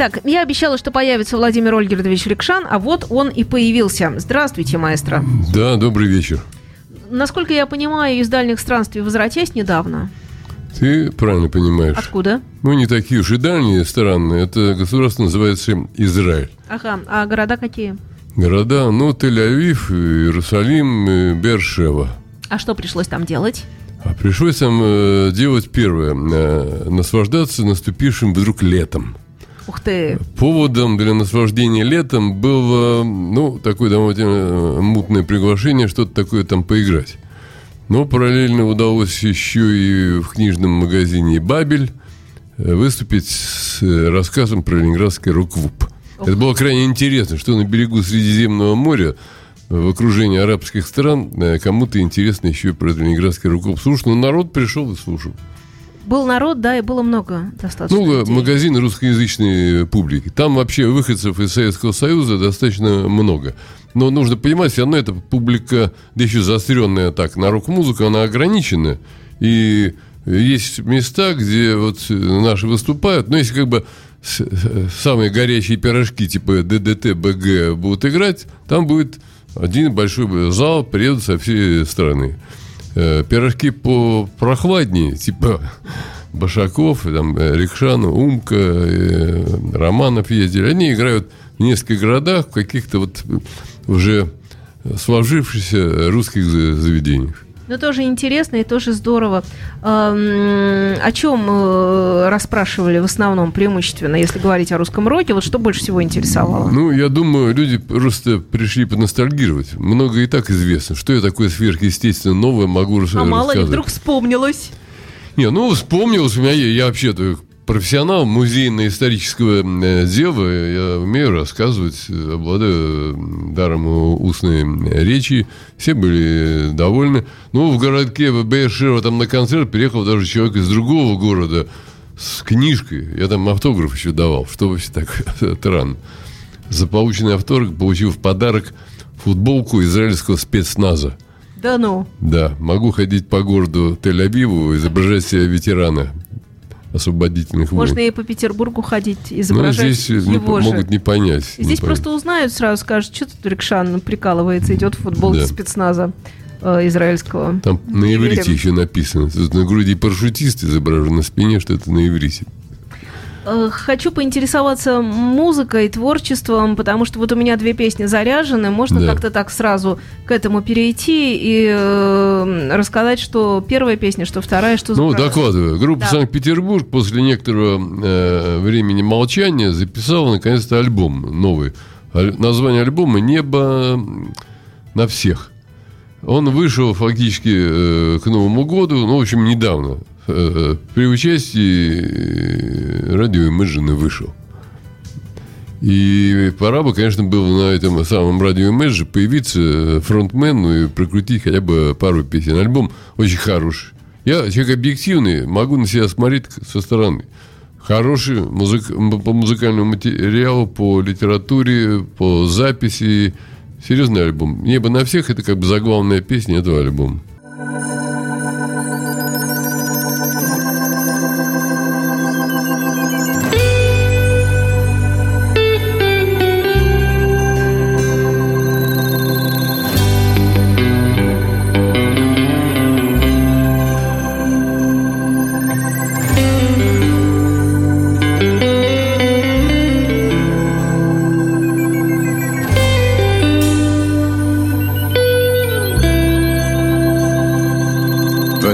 Итак, я обещала, что появится Владимир Ольгердович Рикшан, а вот он и появился. Здравствуйте, маэстро. Да, добрый вечер. Насколько я понимаю, из дальних странствий возвратясь недавно. Ты правильно понимаешь. Откуда? Ну, не такие уж и дальние страны. Это государство называется Израиль. Ага, а города какие? Города, ну, Тель-Авив, Иерусалим, Бершева. А что пришлось там делать? А пришлось там э, делать первое. Э, наслаждаться наступившим вдруг летом. Ух ты. Поводом для наслаждения летом было, ну, такое довольно мутное приглашение, что-то такое там поиграть. Но параллельно удалось еще и в книжном магазине «Бабель» выступить с рассказом про ленинградский рок-клуб. Это было крайне интересно, что на берегу Средиземного моря в окружении арабских стран э, кому-то интересно еще про ленинградский рок-клуб. Слушай, ну народ пришел и слушал. Был народ, да, и было много достаточно. Ну, людей. магазин русскоязычной публики. Там вообще выходцев из Советского Союза достаточно много. Но нужно понимать, все равно эта публика, да еще заостренная так, на рок-музыку, она ограничена. И есть места, где вот наши выступают, но если как бы самые горячие пирожки типа ДДТ, БГ будут играть, там будет один большой зал, приедут со всей страны. Э, пирожки по прохладнее, типа Башаков, там, э, Рикшан, Умка, э, Романов ездили. Они играют в нескольких городах, в каких-то вот уже сложившихся русских заведениях. Ну, тоже интересно и тоже здорово. О чем расспрашивали в основном, преимущественно, если говорить о русском роке? Вот что больше всего интересовало? Ну, я думаю, люди просто пришли поностальгировать. Много и так известно. Что я такое сверхъестественно новое могу а рассказать. А мало ли вдруг вспомнилось? Не, ну, вспомнилось у меня, я вообще-то профессионал музейно-исторического э, дела, я умею рассказывать, обладаю даром устной речи, все были довольны. Ну, в городке Бейшева там на концерт приехал даже человек из другого города с книжкой. Я там автограф еще давал, что вообще так странно. За полученный автограф получил в подарок футболку израильского спецназа. Да ну? Да, могу ходить по городу Тель-Авиву, изображать себя ветерана освободительных войн. Можно и по Петербургу ходить, изображать Но здесь его не, же. могут не понять. Здесь не просто понять. узнают сразу, скажут, что тут Рикшан прикалывается, идет в футболке да. спецназа э, израильского. Там на иврите еще написано. Тут на груди парашютист изображен, на спине что это на иврите. Э, хочу поинтересоваться музыкой, творчеством, потому что вот у меня две песни заряжены. Можно да. как-то так сразу к этому перейти и э, рассказать, что первая песня, что вторая, что Ну, докладываю. Группа да. Санкт-Петербург после некоторого э, времени молчания записала наконец-то альбом новый. Название альбома «Небо на всех». Он вышел фактически э, к Новому году, ну, в общем, недавно. Э, при участии э, радио Imagine вышел. И пора бы, конечно, было на этом самом радио Imagine появиться фронтмену и прокрутить хотя бы пару песен. Альбом очень хороший. Я человек объективный, могу на себя смотреть со стороны. Хороший музык, по музыкальному материалу, по литературе, по записи. Серьезный альбом. «Небо на всех» — это как бы заглавная песня этого альбома.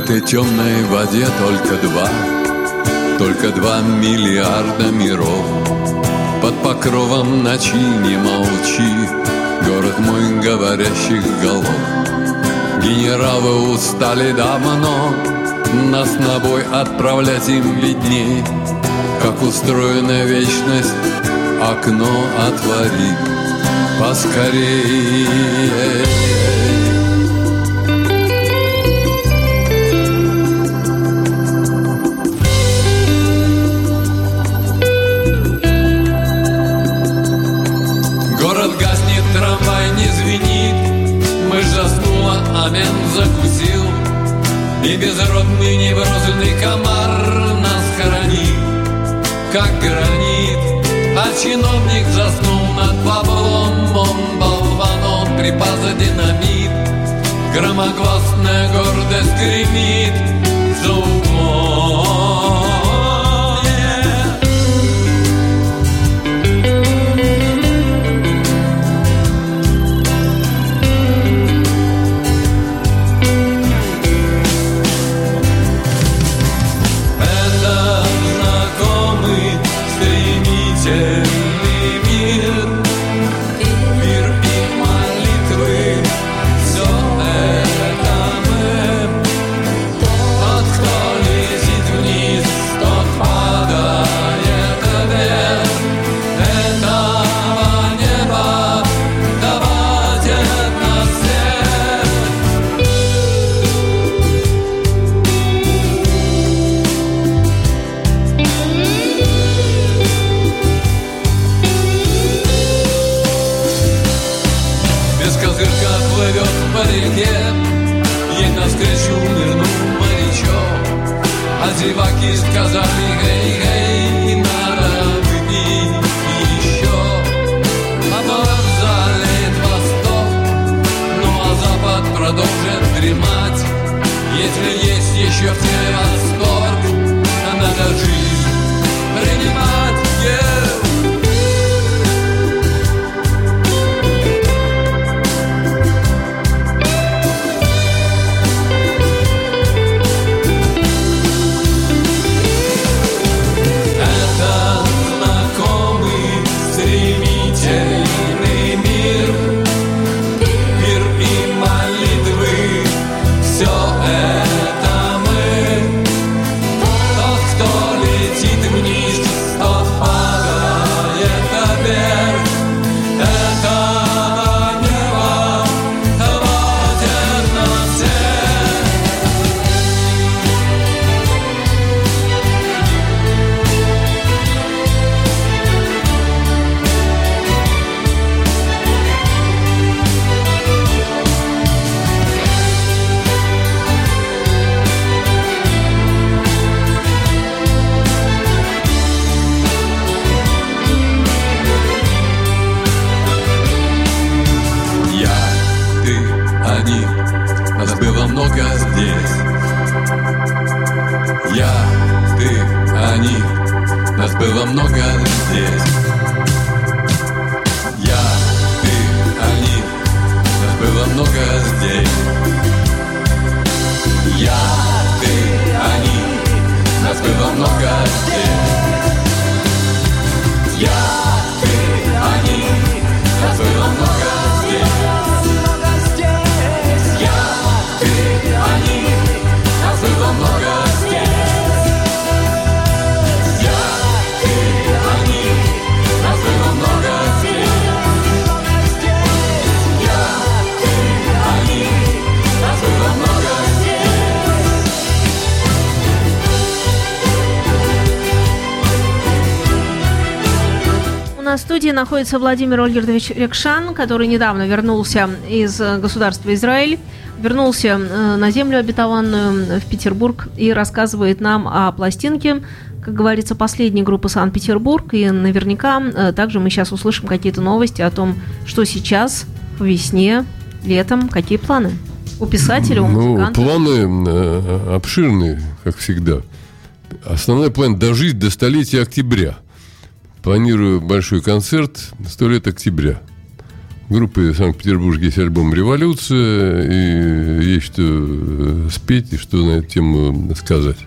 Темной воде только два, только два миллиарда миров. Под покровом ночи не молчи, город мой говорящих голов. Генералы устали давно, нас на бой отправлять им видней, как устроена вечность, окно отвори поскорее. Громогласная гордость скрипит за углом нырнул морячок А зеваки сказали Эй, эй, надо выпить еще А залит восток Ну а запад продолжит дремать. Если есть еще в тебе было много здесь. Я, ты, они, нас было много здесь. Я, ты, они, нас было много здесь. Я, студии находится Владимир Ольгердович Рекшан, который недавно вернулся из э, государства Израиль, вернулся э, на землю обетованную э, в Петербург и рассказывает нам о пластинке, как говорится, последней группы Санкт-Петербург. И наверняка также мы сейчас услышим какие-то новости о том, что сейчас, по весне, летом, какие планы у писателя, у Ну, музыканта. планы э, обширные, как всегда. Основной план – дожить до столетия октября. Планирую большой концерт «Сто лет октября». В группе Санкт-Петербурге есть альбом «Революция», и есть что э, спеть и что на эту тему сказать.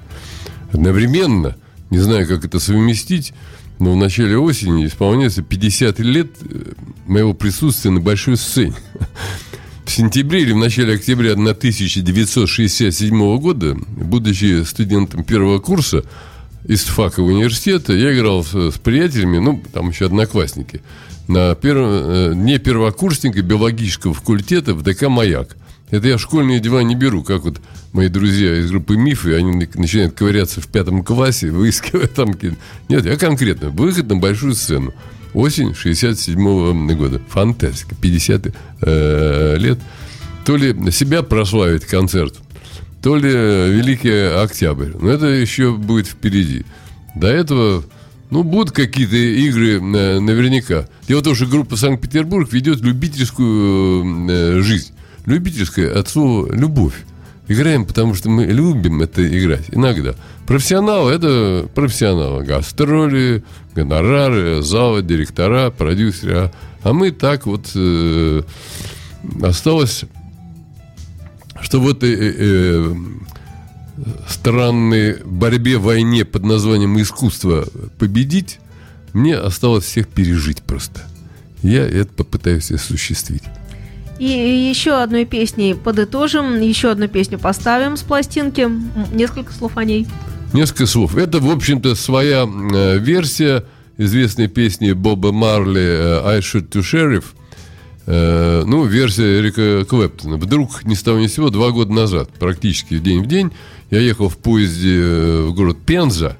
Одновременно, не знаю, как это совместить, но в начале осени исполняется 50 лет э, моего присутствия на большой сцене. В сентябре или в начале октября 1967 года, будучи студентом первого курса Истфакового университета, я играл с, с приятелями, ну, там еще одноклассники, на первом, э, дне первокурсника биологического факультета в ДК «Маяк». Это я школьные дела не беру, как вот мои друзья из группы «Мифы», они начинают ковыряться в пятом классе, выискивая там... Нет, я конкретно, выход на большую сцену. Осень 67 года. Фантастика. 50 э, лет. То ли себя прославить концерт, то ли Великий Октябрь. Но это еще будет впереди. До этого Ну, будут какие-то игры э, наверняка. Дело в том, группа Санкт-Петербург ведет любительскую э, жизнь. Любительская от слова «любовь». Играем, потому что мы любим это играть. Иногда. Профессионалы – это профессионалы. Гастроли, гонорары, залы, директора, продюсеры. А, а мы так вот э, осталось, что в этой э, э, странной борьбе, войне под названием искусство победить, мне осталось всех пережить просто. Я это попытаюсь осуществить. И еще одной песней подытожим, еще одну песню поставим с пластинки. Несколько слов о ней. Несколько слов. Это, в общем-то, своя э, версия известной песни Боба Марли э, «I should to sheriff». Э, ну, версия Эрика Клэптона. Вдруг, ни с того ни с сего, два года назад, практически день в день, я ехал в поезде э, в город Пенза.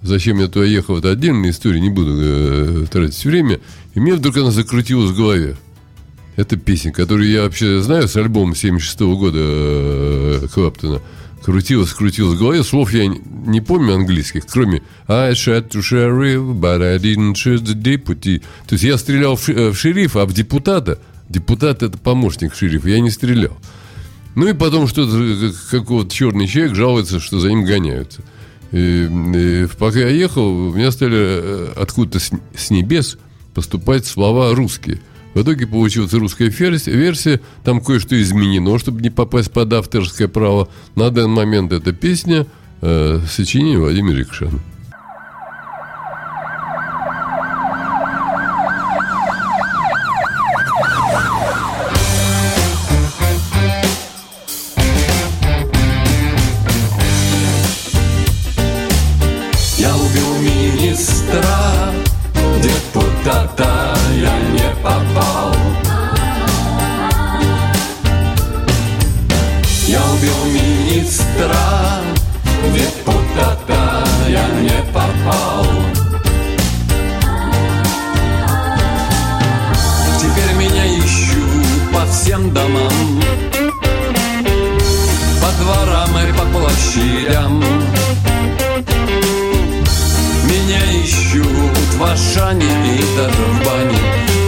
Зачем я туда ехал, это отдельная история, не буду э, тратить время. И мне вдруг она закрутилась в голове. Это песня, которую я вообще знаю с альбома 76 -го года э, Клаптона. Крутилась, крутилась в голове. Слов я не, помню английских, кроме I shot to sheriff, but I didn't shoot the deputy. То есть я стрелял в, в шерифа, а в депутата, депутат это помощник шерифа, я не стрелял. Ну и потом что-то, какой-то черный человек жалуется, что за ним гоняются. И, и пока я ехал, у меня стали э, откуда-то с, с небес поступать слова русские. В итоге получилась русская версия, там кое-что изменено, чтобы не попасть под авторское право. На данный момент эта песня э, сочинение Владимира Якшана. дворам и по площадям. Меня ищут в Ашане и даже в бане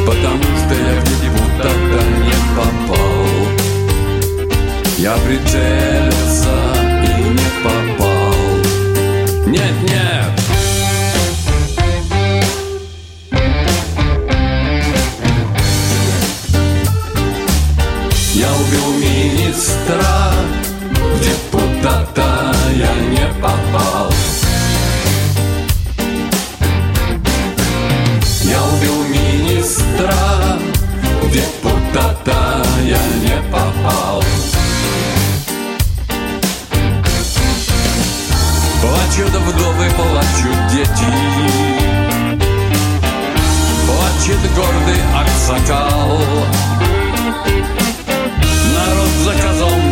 Потому что я в Дедеву тогда не попал. Я прицелился и не попал. Нет-нет, Я убил министра куда-то я не попал. Я убил министра, депутата я не попал. Плачут вдовы, плачут дети. Плачет гордый аксакал. Народ заказал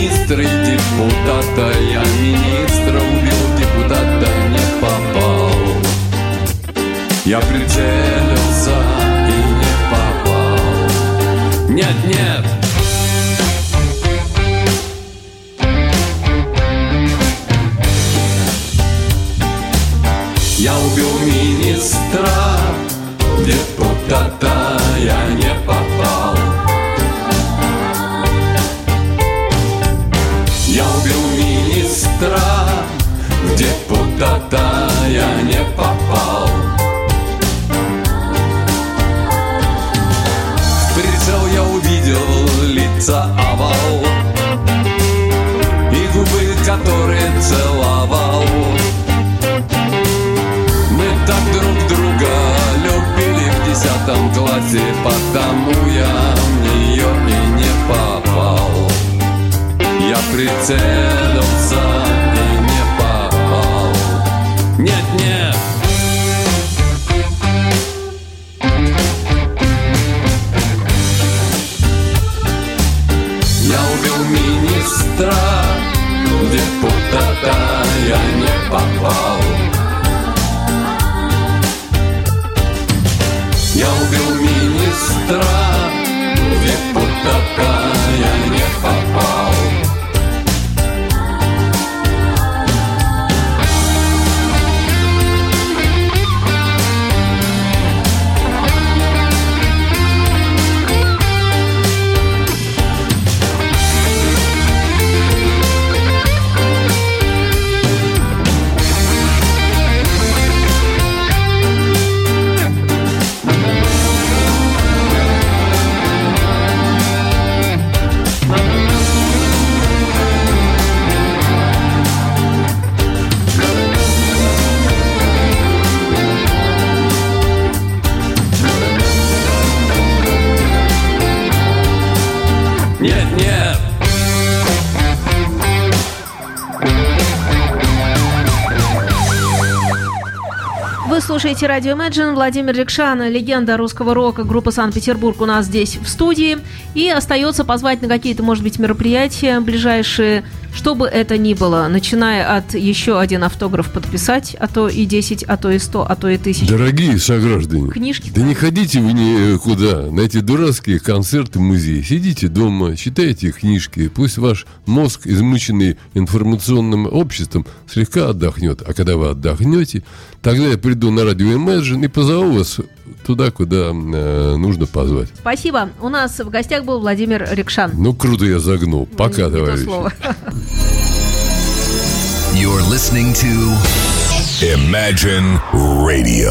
министр міністри, депутата я министр. Куда-то я не попал. В прицел я увидел лица овал. И губы, которые целовал. Мы так друг друга любили в десятом классе Потому я в нее и не попал. Я прицелился. yeah. Слушаете радио Imagine. Владимир Рикшан, легенда русского рока, группа Санкт-Петербург у нас здесь в студии. И остается позвать на какие-то, может быть, мероприятия ближайшие, что бы это ни было, начиная от еще один автограф подписать, а то и 10, а то и 100, а то и 10. Дорогие сограждане, Книжки да не ходите вы никуда на эти дурацкие концерты музеи. Сидите дома, читайте книжки. Пусть ваш мозг, измученный информационным обществом, слегка отдохнет. А когда вы отдохнете, тогда я приду на радио Imagine и позову вас туда, куда э, нужно позвать. Спасибо. У нас в гостях был Владимир Рикшан. Ну, круто я загнул. Пока, Не то товарищи. слово. You're listening to Imagine Radio.